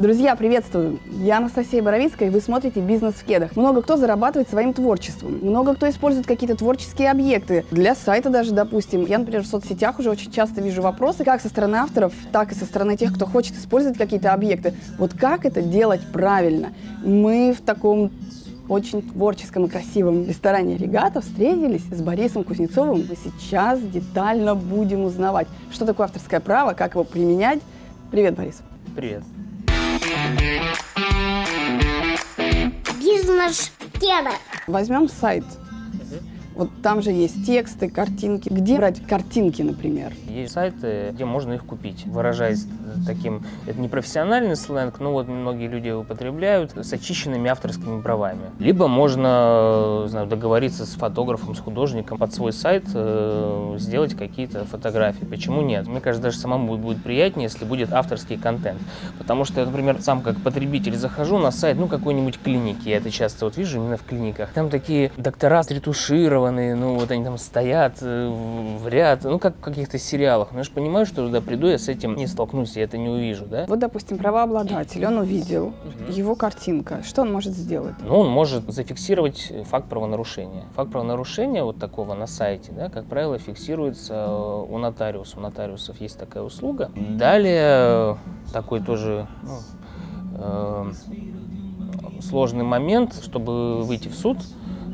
Друзья, приветствую! Я Анастасия Боровицкая, и вы смотрите «Бизнес в кедах». Много кто зарабатывает своим творчеством. Много кто использует какие-то творческие объекты. Для сайта даже, допустим. Я, например, в соцсетях уже очень часто вижу вопросы, как со стороны авторов, так и со стороны тех, кто хочет использовать какие-то объекты. Вот как это делать правильно? Мы в таком очень творческом и красивом ресторане «Регата» встретились с Борисом Кузнецовым. Мы сейчас детально будем узнавать, что такое авторское право, как его применять. Привет, Борис. Привет. Бизнес кеда. Возьмем сайт. Вот там же есть тексты, картинки. Где брать картинки, например? Есть сайты, где можно их купить. Выражаясь таким, это не профессиональный сленг, но вот многие люди употребляют с очищенными авторскими правами. Либо можно знаю, договориться с фотографом, с художником под свой сайт, э, сделать какие-то фотографии. Почему нет? Мне кажется, даже самому будет приятнее, если будет авторский контент. Потому что например, сам как потребитель захожу на сайт, ну, какой-нибудь клиники, я это часто вот вижу именно в клиниках. Там такие доктора ретушированные, ну, вот они там стоят э, в ряд, ну, как в каких-то сериалах. Но я же понимаю, что туда приду, я с этим не столкнусь, я это не увижу, да? Вот, допустим, правообладатель, он увидел угу. его картинка. Что он может сделать? Ну, он может зафиксировать факт правонарушения. Факт правонарушения вот такого на сайте, да, как правило, фиксируется у нотариуса. У нотариусов есть такая услуга. Далее такой тоже ну, э, сложный момент, чтобы выйти в суд,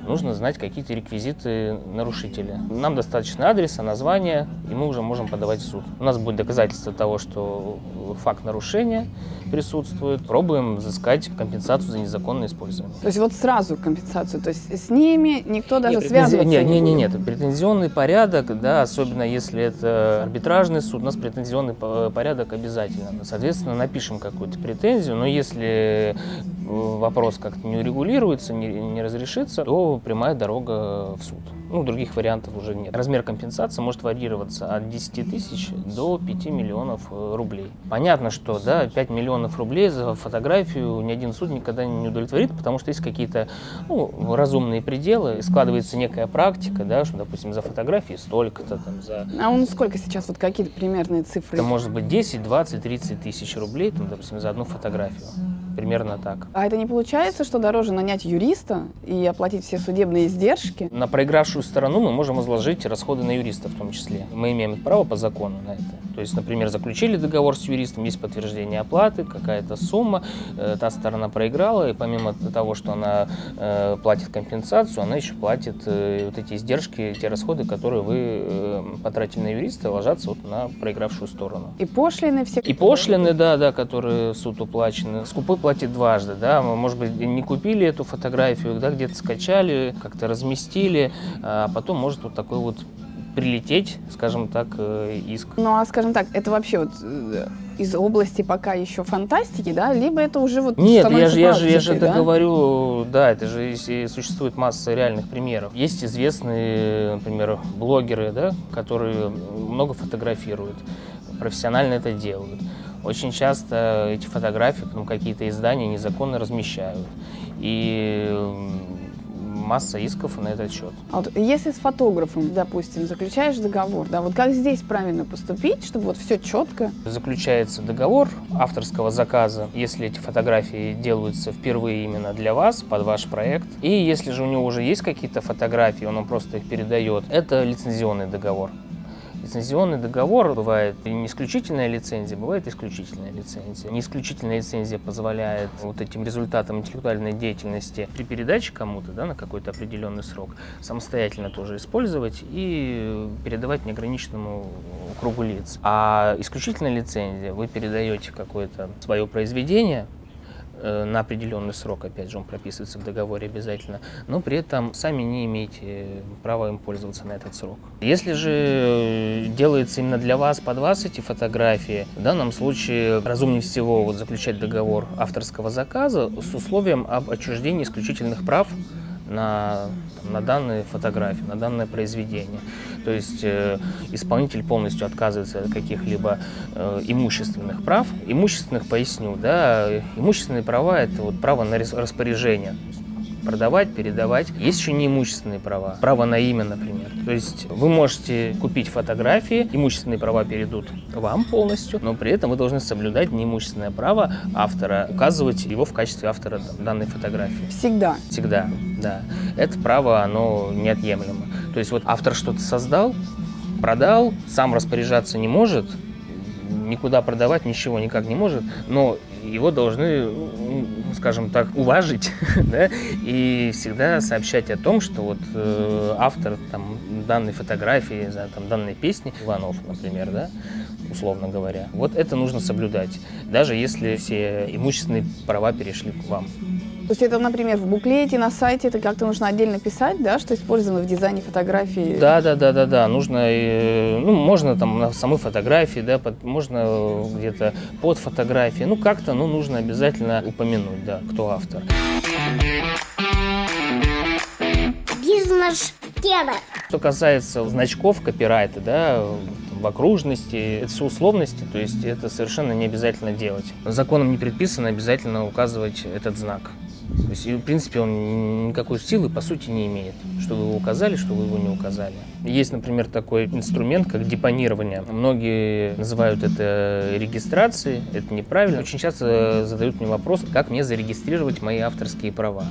нужно знать какие-то реквизиты нарушителя. Нам достаточно адреса, названия, и мы уже можем подавать в суд. У нас будет доказательство того, что факт нарушения присутствует. Пробуем взыскать компенсацию за незаконное использование. То есть вот сразу компенсацию, то есть с ними никто даже нет, связываться нет, не, не, не, нет, претензионный порядок, да, особенно если это арбитражный суд, у нас претензионный порядок обязательно. Соответственно, напишем какую-то претензию, но если вопрос как-то не урегулируется, не, не разрешится, то прямая дорога в суд. Ну, других вариантов уже нет. Размер компенсации может варьироваться от 10 тысяч до 5 миллионов э, рублей. Понятно, что да, 5 миллионов рублей за фотографию ни один суд никогда не удовлетворит, потому что есть какие-то ну, разумные пределы, складывается некая практика, да, что, допустим, за фотографии столько-то, там, за... А он сколько сейчас, вот какие-то примерные цифры? Это может быть 10, 20, 30 тысяч рублей, там, допустим, за одну фотографию. Примерно так. А это не получается, что дороже нанять юриста и оплатить все судебные издержки? На проигравшую сторону мы можем изложить расходы на юриста в том числе. Мы имеем право по закону на это. То есть, например, заключили договор с юристом, есть подтверждение оплаты, какая-то сумма, э, та сторона проиграла, и помимо того, что она э, платит компенсацию, она еще платит э, вот эти издержки, те расходы, которые вы э, потратили на юриста, ложатся вот на проигравшую сторону. И пошлины все? И пошлины, да, да, которые суд уплачены. Скупой платит дважды, да, мы, может быть, не купили эту фотографию, да, где-то скачали, как-то разместили, а потом может вот такой вот прилететь, скажем так, э, иск. Ну а скажем так, это вообще вот э, из области пока еще фантастики, да, либо это уже вот Нет, я же, я же, я же да? это говорю, да, это же существует масса реальных примеров. Есть известные, например, блогеры, да, которые много фотографируют, профессионально это делают. Очень часто эти фотографии, ну, какие-то издания незаконно размещают. И масса исков на этот счет. А вот если с фотографом, допустим, заключаешь договор, да, вот как здесь правильно поступить, чтобы вот все четко? Заключается договор авторского заказа, если эти фотографии делаются впервые именно для вас, под ваш проект. И если же у него уже есть какие-то фотографии, он вам просто их передает, это лицензионный договор. Лицензионный договор бывает не исключительная лицензия, бывает исключительная лицензия. Не исключительная лицензия позволяет вот этим результатам интеллектуальной деятельности при передаче кому-то да, на какой-то определенный срок самостоятельно тоже использовать и передавать неограниченному кругу лиц. А исключительная лицензия, вы передаете какое-то свое произведение, на определенный срок, опять же, он прописывается в договоре обязательно, но при этом сами не имеете права им пользоваться на этот срок. Если же э, делается именно для вас, под вас эти фотографии, в данном случае разумнее всего вот заключать договор авторского заказа с условием об отчуждении исключительных прав на, на данные фотографии, на данное произведение. То есть э, исполнитель полностью отказывается от каких-либо э, имущественных прав. Имущественных, поясню, да, имущественные права – это вот право на распоряжение. Продавать, передавать. Есть еще неимущественные права. Право на имя, например. То есть вы можете купить фотографии, имущественные права перейдут вам полностью, но при этом вы должны соблюдать неимущественное право автора, указывать его в качестве автора данной фотографии. Всегда. Всегда, да. Это право, оно неотъемлемо. То есть вот автор что-то создал, продал, сам распоряжаться не может, никуда продавать ничего никак не может, но его должны, скажем так, уважить, да, и всегда сообщать о том, что вот э, автор там данной фотографии, там, данной песни, Иванов, например, да, условно говоря, вот это нужно соблюдать, даже если все имущественные права перешли к вам. То есть это, например, в буклете, на сайте, это как-то нужно отдельно писать, да, что использовано в дизайне фотографии? Да, да, да, да, да. Нужно, э, ну, можно там на самой фотографии, да, под, можно где-то под фотографией. Ну, как-то, ну, нужно обязательно упомянуть, да, кто автор. Бизнес тема. Что касается значков копирайта, да, в окружности, это все условности, то есть это совершенно не обязательно делать. Законом не предписано обязательно указывать этот знак. То есть, в принципе, он никакой силы, по сути, не имеет. Что вы его указали, что вы его не указали. Есть, например, такой инструмент, как депонирование. Многие называют это регистрацией. Это неправильно. Очень часто задают мне вопрос, как мне зарегистрировать мои авторские права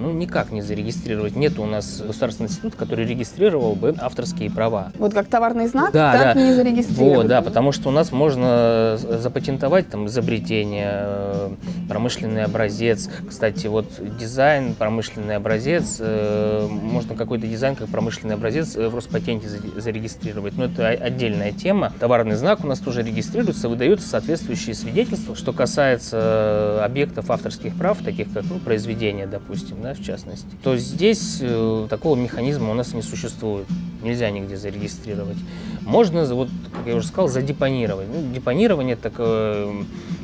ну, никак не зарегистрировать. Нет у нас государственный институт, который регистрировал бы авторские права. Вот как товарный знак, да, так да. не зарегистрировать. Вот, да, потому что у нас можно запатентовать там изобретение, э, промышленный образец. Кстати, вот дизайн, промышленный образец, э, можно какой-то дизайн как промышленный образец в Роспатенте зарегистрировать. Но это отдельная тема. Товарный знак у нас тоже регистрируется, выдаются соответствующие свидетельства. Что касается объектов авторских прав, таких как ну, произведения, допустим, да, в частности, то здесь э, такого механизма у нас не существует. Нельзя нигде зарегистрировать. Можно, вот, как я уже сказал, задепонировать. Ну, депонирование – это э,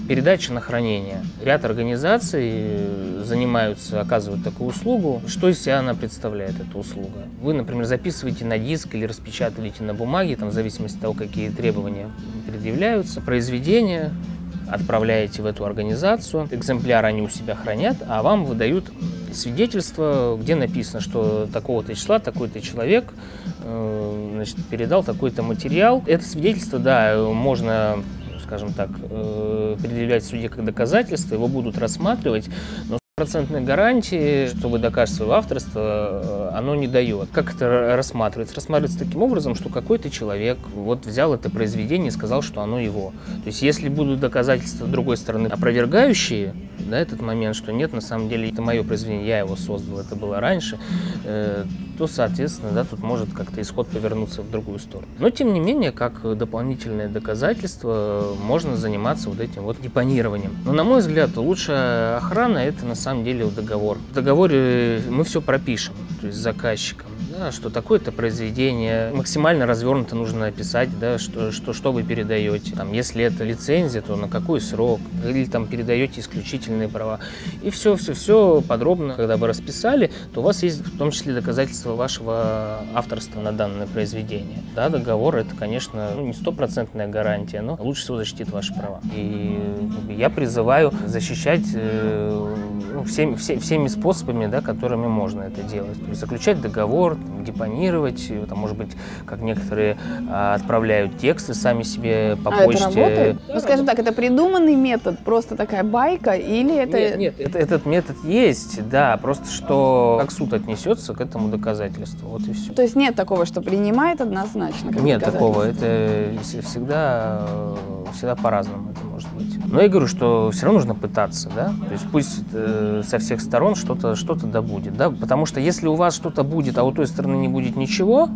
передача на хранение. Ряд организаций э, занимаются, оказывают такую услугу. Что из себя она представляет, эта услуга? Вы, например, записываете на диск или распечатываете на бумаге, там, в зависимости от того, какие требования предъявляются, произведение, отправляете в эту организацию, экземпляр они у себя хранят, а вам выдают свидетельство, где написано, что такого-то числа такой-то человек э, значит, передал такой-то материал. Это свидетельство, да, можно скажем так, э, предъявлять в суде как доказательство, его будут рассматривать, но Процентной гарантии, что вы докажете свое авторство, э, оно не дает. Как это рассматривается? Рассматривается таким образом, что какой-то человек вот взял это произведение и сказал, что оно его. То есть если будут доказательства другой стороны опровергающие да, этот момент, что нет, на самом деле это мое произведение, я его создал, это было раньше, э, то, соответственно, да, тут может как-то исход повернуться в другую сторону. Но, тем не менее, как дополнительное доказательство, можно заниматься вот этим вот депонированием. Но, на мой взгляд, лучшая охрана – это на самом деле договор. В договоре мы все пропишем, то есть заказчиком да, что такое-то произведение максимально развернуто нужно описать, да, что, что, что вы передаете. Там, если это лицензия, то на какой срок, или там передаете исключительные права. И все, все, все подробно, когда вы расписали, то у вас есть в том числе доказательства вашего авторства на данное произведение. Да, договор это, конечно, ну, не стопроцентная гарантия, но лучше всего защитит ваши права. И я призываю защищать э, ну, всеми, все, всеми способами, да, которыми можно это делать. То есть заключать договор, депонировать, там, может быть, как некоторые а, отправляют тексты сами себе по а почте. Это работает? Ну, скажем так, это придуманный метод, просто такая байка, или это... Нет, нет, это, этот метод есть, да, просто что как суд отнесется к этому доказательству, вот и все. То есть нет такого, что принимает однозначно как Нет такого, это всегда, всегда по-разному это может быть. Но я говорю, что все равно нужно пытаться, да, то есть пусть э, со всех сторон что-то что, -то, да будет, да, потому что если у вас что-то будет, а у той стороны не будет ничего,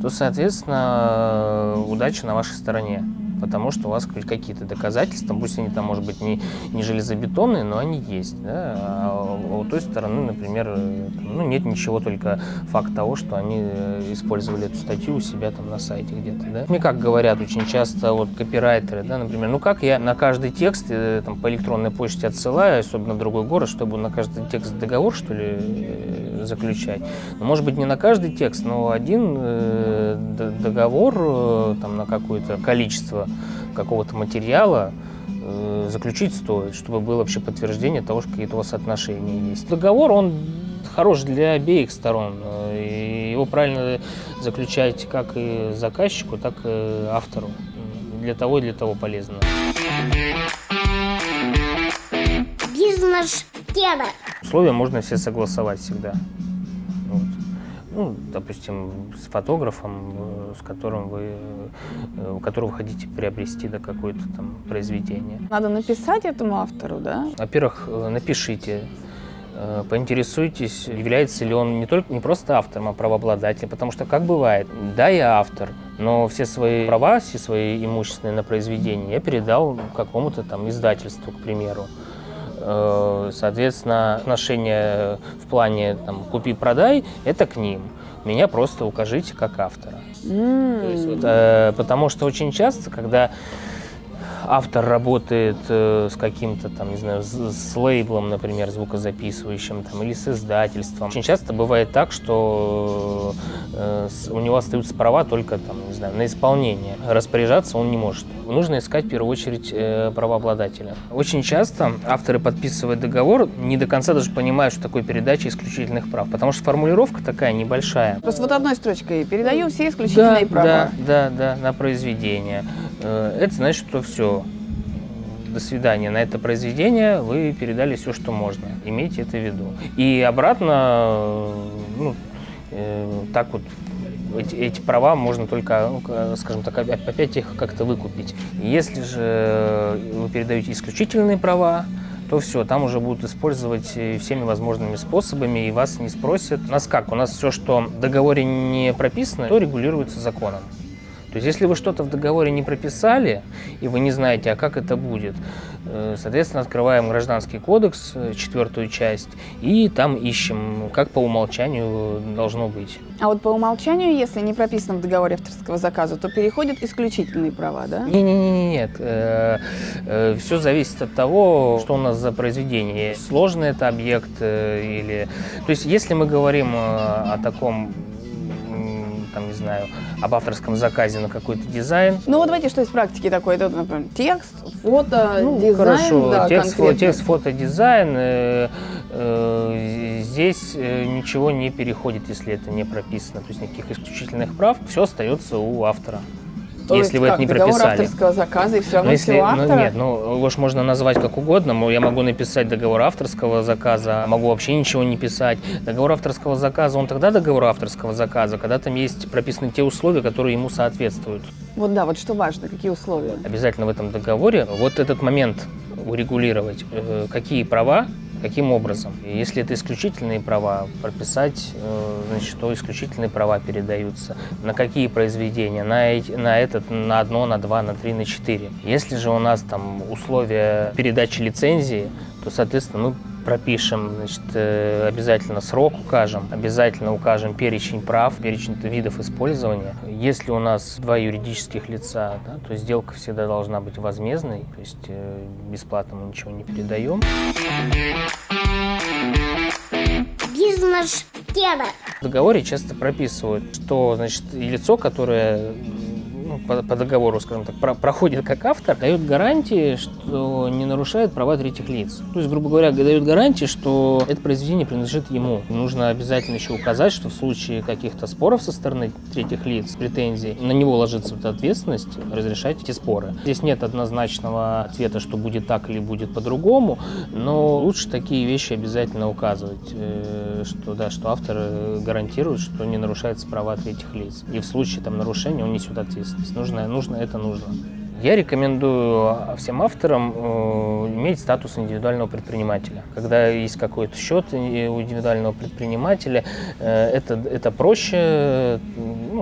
то, соответственно, удача на вашей стороне потому что у вас какие-то доказательства, пусть они там, может быть, не, не железобетонные, но они есть. Да? А у той стороны, например, ну, нет ничего, только факт того, что они э, использовали эту статью у себя там на сайте где-то. Да? Мне как говорят очень часто вот копирайтеры, да, например, ну как я на каждый текст э, там, по электронной почте отсылаю, особенно в другой город, чтобы на каждый текст договор, что ли, э, заключать. Ну, может быть, не на каждый текст, но один э, договор э, там, на какое-то количество какого-то материала э, заключить стоит, чтобы было вообще подтверждение того, что какие-то у вас отношения есть. Договор, он хорош для обеих сторон. И его правильно заключать как и заказчику, так и автору. Для того и для того полезно. Бизнес-кеда. Условия можно все согласовать всегда. Вот. Ну, допустим, с фотографом, э, с которым вы, э, у которого вы хотите приобрести да, какое-то там произведение. Надо написать этому автору, да? Во-первых, э, напишите, поинтересуйтесь, является ли он не только не просто автором, а правообладателем, потому что как бывает, да, я автор, но все свои права, все свои имущественные на произведение я передал какому-то там издательству, к примеру. Э, Соответственно, отношения в плане там, купи-продай – это к ним. Меня просто укажите как автора. То есть вот, э, потому что очень часто, когда автор работает э, с каким-то там, не знаю, с, лейблом, например, звукозаписывающим, там, или с издательством. Очень часто бывает так, что э, у него остаются права только там, не знаю, на исполнение. Распоряжаться он не может. Нужно искать в первую очередь э, правообладателя. Очень часто авторы подписывают договор, не до конца даже понимают, что такое передача исключительных прав, потому что формулировка такая небольшая. Просто вот одной строчкой передаю все исключительные Да, права. да, да, да, на произведение. Э, Это значит, что все. До свидания. На это произведение вы передали все, что можно. Имейте это в виду. И обратно, э, ну, э, так вот, эти, эти права можно только, ну, скажем так, опять их как-то выкупить. Если же вы передаете исключительные права, то все, там уже будут использовать всеми возможными способами, и вас не спросят. У нас как? У нас все, что в договоре не прописано, то регулируется законом. То есть, если вы что-то в договоре не прописали, и вы не знаете, а как это будет, э, соответственно, открываем Гражданский кодекс, э, четвертую часть, и там ищем, как по умолчанию должно быть. А вот по умолчанию, если не прописано в договоре авторского заказа, то переходят исключительные права, да? Не-не-не, нет. Все зависит от того, что у нас за произведение. Сложный это объект э, или... То есть, если мы говорим э, о таком, там, не знаю, об авторском заказе на какой-то дизайн, Ну вот давайте, что из практики такое? Это, например, текст, фото, Ну, дизайн, хорошо, да, текст, фо- текст, фото, дизайн. э, э, здесь э, ничего не переходит, если это не прописано. То есть никаких исключительных прав. Все остается у автора. То если есть вы как, это не договор прописали. авторского заказа, и все Но равно если, ну, автора? нет, ну ж можно назвать как угодно. Я могу написать договор авторского заказа, могу вообще ничего не писать. Договор авторского заказа, он тогда договор авторского заказа, когда там есть прописаны те условия, которые ему соответствуют. Вот да, вот что важно, какие условия. обязательно в этом договоре вот этот момент урегулировать, э, какие права, каким образом. Если это исключительные права, прописать, э, значит, что исключительные права передаются, на какие произведения, на, на этот, на одно, на два, на три, на четыре. Если же у нас там условия передачи лицензии, то, соответственно, мы пропишем, значит, э, обязательно срок укажем, обязательно укажем перечень прав, перечень видов использования. Если у нас два юридических лица, да, то сделка всегда должна быть возмездной, то есть э, бесплатно мы ничего не передаем. Бизнес-кеда. В договоре часто прописывают, что значит, и лицо, которое ну, по, по договору, скажем так, про- проходит как автор, дает гарантии, что не нарушает права третьих лиц. То есть, грубо говоря, дает гарантии, что это произведение принадлежит ему. Нужно обязательно еще указать, что в случае каких-то споров со стороны третьих лиц, претензий, на него ложится вот ответственность разрешать эти споры. Здесь нет однозначного ответа, что будет так или будет по-другому, но лучше такие вещи обязательно указывать, э, что да, что автор э, гарантирует, что не нарушаются права третьих лиц. И в случае там нарушения он несет ответственность. Нужно, нужно это нужно. Я рекомендую всем авторам э, иметь статус индивидуального предпринимателя. Когда есть какой-то счет и- у индивидуального предпринимателя, э, это, это проще э,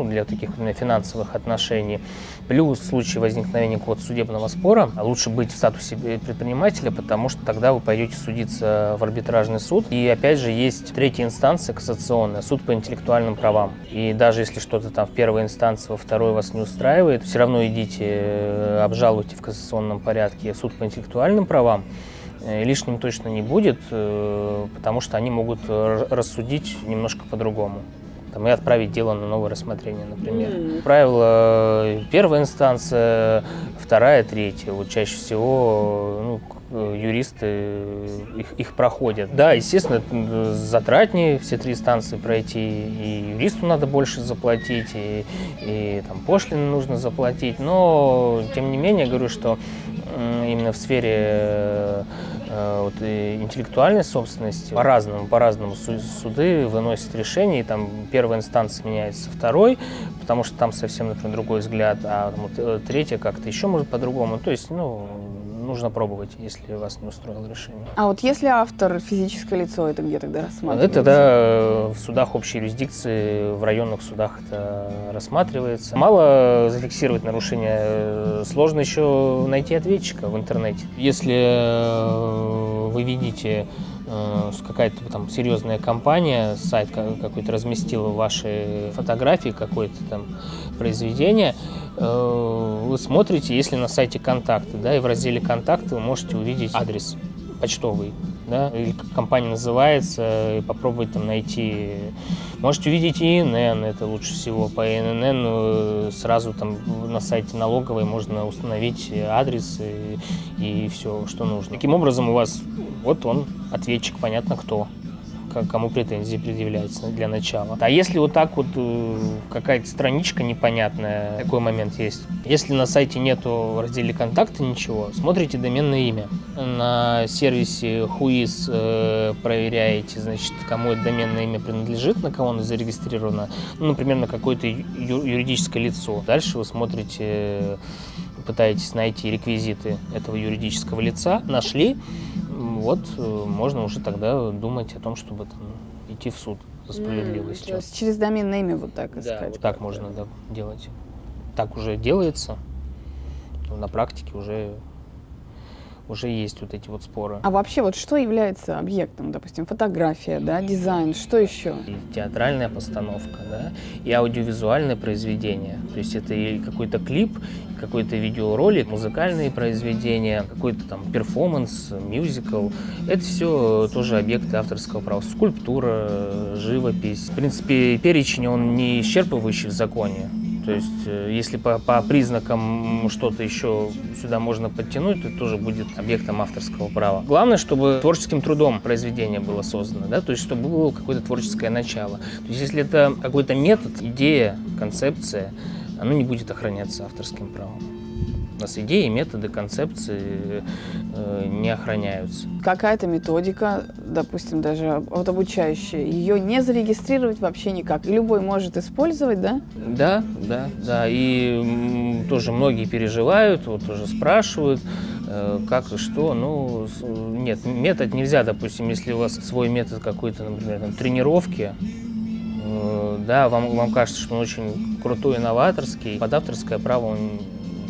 ну, для таких именно финансовых отношений. Плюс в случае возникновения какого-то судебного спора лучше быть в статусе предпринимателя, потому что тогда вы пойдете судиться в арбитражный суд. И опять же есть третья инстанция кассационная, суд по интеллектуальным правам. И даже если что-то там в первой инстанции, во второй вас не устраивает, все равно идите, э, обжалуйте в кассационном порядке суд по интеллектуальным правам. Э, Лишним точно не будет, э, потому что они могут рассудить немножко по-другому. Там, и отправить дело на новое рассмотрение, например. М. Правило, первая инстанция, вторая, третья. Вот чаще всего, ну, э, юристы их, их проходят. Да, естественно, затратнее все три станции пройти, и юристу надо больше заплатить, и, и там пошлины нужно заплатить, но тем не менее, я говорю, что именно в сфере Э, вот, интеллектуальной собственности по-разному, по-разному суды выносят решения, и там первая инстанция меняется второй, потому что там совсем, например, другой взгляд, а вот, э, третья как-то еще может по-другому. То есть, ну, нужно пробовать, если вас не устроило решение. А вот если автор физическое лицо, это где тогда рассматривается? Это тогда в судах общей юрисдикции, в районных судах это рассматривается. Мало зафиксировать нарушение, э, сложно еще найти ответчика в интернете. Если э, вы видите Э, какая-то там серьезная компания, сайт какой-то разместила ваши фотографии, какое-то там произведение, вы смотрите, если на сайте контакты, да, и в разделе контакты вы можете увидеть адрес почтовый, да, или как компания называется, и попробовать там найти. Можете увидеть ИНН, это лучше всего. По ИНН э, сразу там на сайте налоговой можно установить адрес и, и все, что нужно. Таким образом у вас вот он, ответчик, понятно кто кому претензии предъявляются для начала. А если вот так вот э, какая-то страничка непонятная, такой момент есть. Если на сайте нету в разделе контакты ничего, смотрите доменное имя. На сервисе Whois э, проверяете, значит, кому это доменное имя принадлежит, на кого оно зарегистрировано, ну, например, на какое-то юридическое лицо. Дальше вы смотрите пытаетесь найти реквизиты этого юридического лица, нашли, вот э, можно уже тогда думать о том, чтобы там, идти в суд за справедливость. Mm, то есть через доменное имя вот так искать. Да, вот так можно да, делать. Так уже делается. На практике уже уже есть вот эти вот споры. А вообще вот что является объектом? Допустим, фотография, да, дизайн, что еще? И театральная постановка, да, и аудиовизуальное произведение. То есть это и какой-то клип, какой-то видеоролик, музыкальные произведения, какой-то там перформанс, мюзикл. Это все тоже объекты авторского права. Скульптура, живопись. В принципе, перечень, он не исчерпывающий в законе. То есть, э, если по, по признакам что-то еще сюда можно подтянуть, то тоже будет объектом авторского права. Главное, чтобы творческим трудом произведение было создано, да, то есть, чтобы было какое-то творческое начало. То есть, если это какой-то метод, идея, концепция, оно не будет охраняться авторским правом нас идеи, методы, концепции э, не охраняются. Какая-то методика, допустим, даже вот обучающая, ее не зарегистрировать вообще никак. любой может использовать, да? Да, да, да. И тоже многие переживают, вот тоже спрашивают, э, как и что. Ну, нет, метод нельзя, допустим, если у вас свой метод какой-то, например, там, тренировки, да, вам, вам кажется, что он очень крутой, новаторский, под авторское право он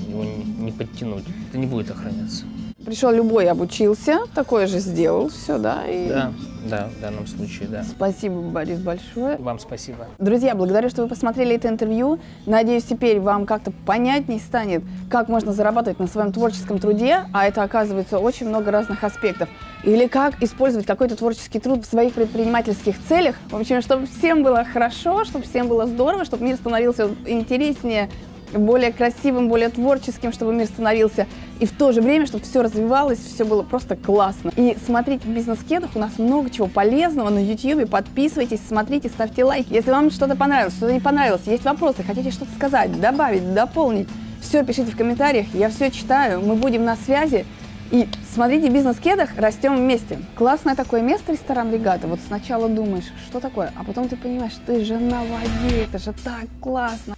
его не подтянуть. Это не будет охраняться. Пришел любой, обучился, такое же сделал, все, да? И... Да, да, в данном случае, да. Спасибо, Борис, большое. Вам спасибо. Друзья, благодарю, что вы посмотрели это интервью. Надеюсь, теперь вам как-то понятней станет, как можно зарабатывать на своем творческом труде, а это, оказывается, очень много разных аспектов. Или как использовать какой-то творческий труд в своих предпринимательских целях. В общем, чтобы всем было хорошо, чтобы всем было здорово, чтобы мир становился интереснее, более красивым, более творческим, чтобы мир становился. И в то же время, чтобы все развивалось, все было просто классно. И смотрите в бизнес-кедах, у нас много чего полезного на YouTube. Подписывайтесь, смотрите, ставьте лайки. Если вам что-то понравилось, что-то не понравилось, есть вопросы, хотите что-то сказать, добавить, дополнить, все пишите в комментариях, я все читаю, мы будем на связи. И смотрите, бизнес-кедах растем вместе. Классное такое место, ресторан Регата. Вот сначала думаешь, что такое, а потом ты понимаешь, ты же на воде, это же так классно.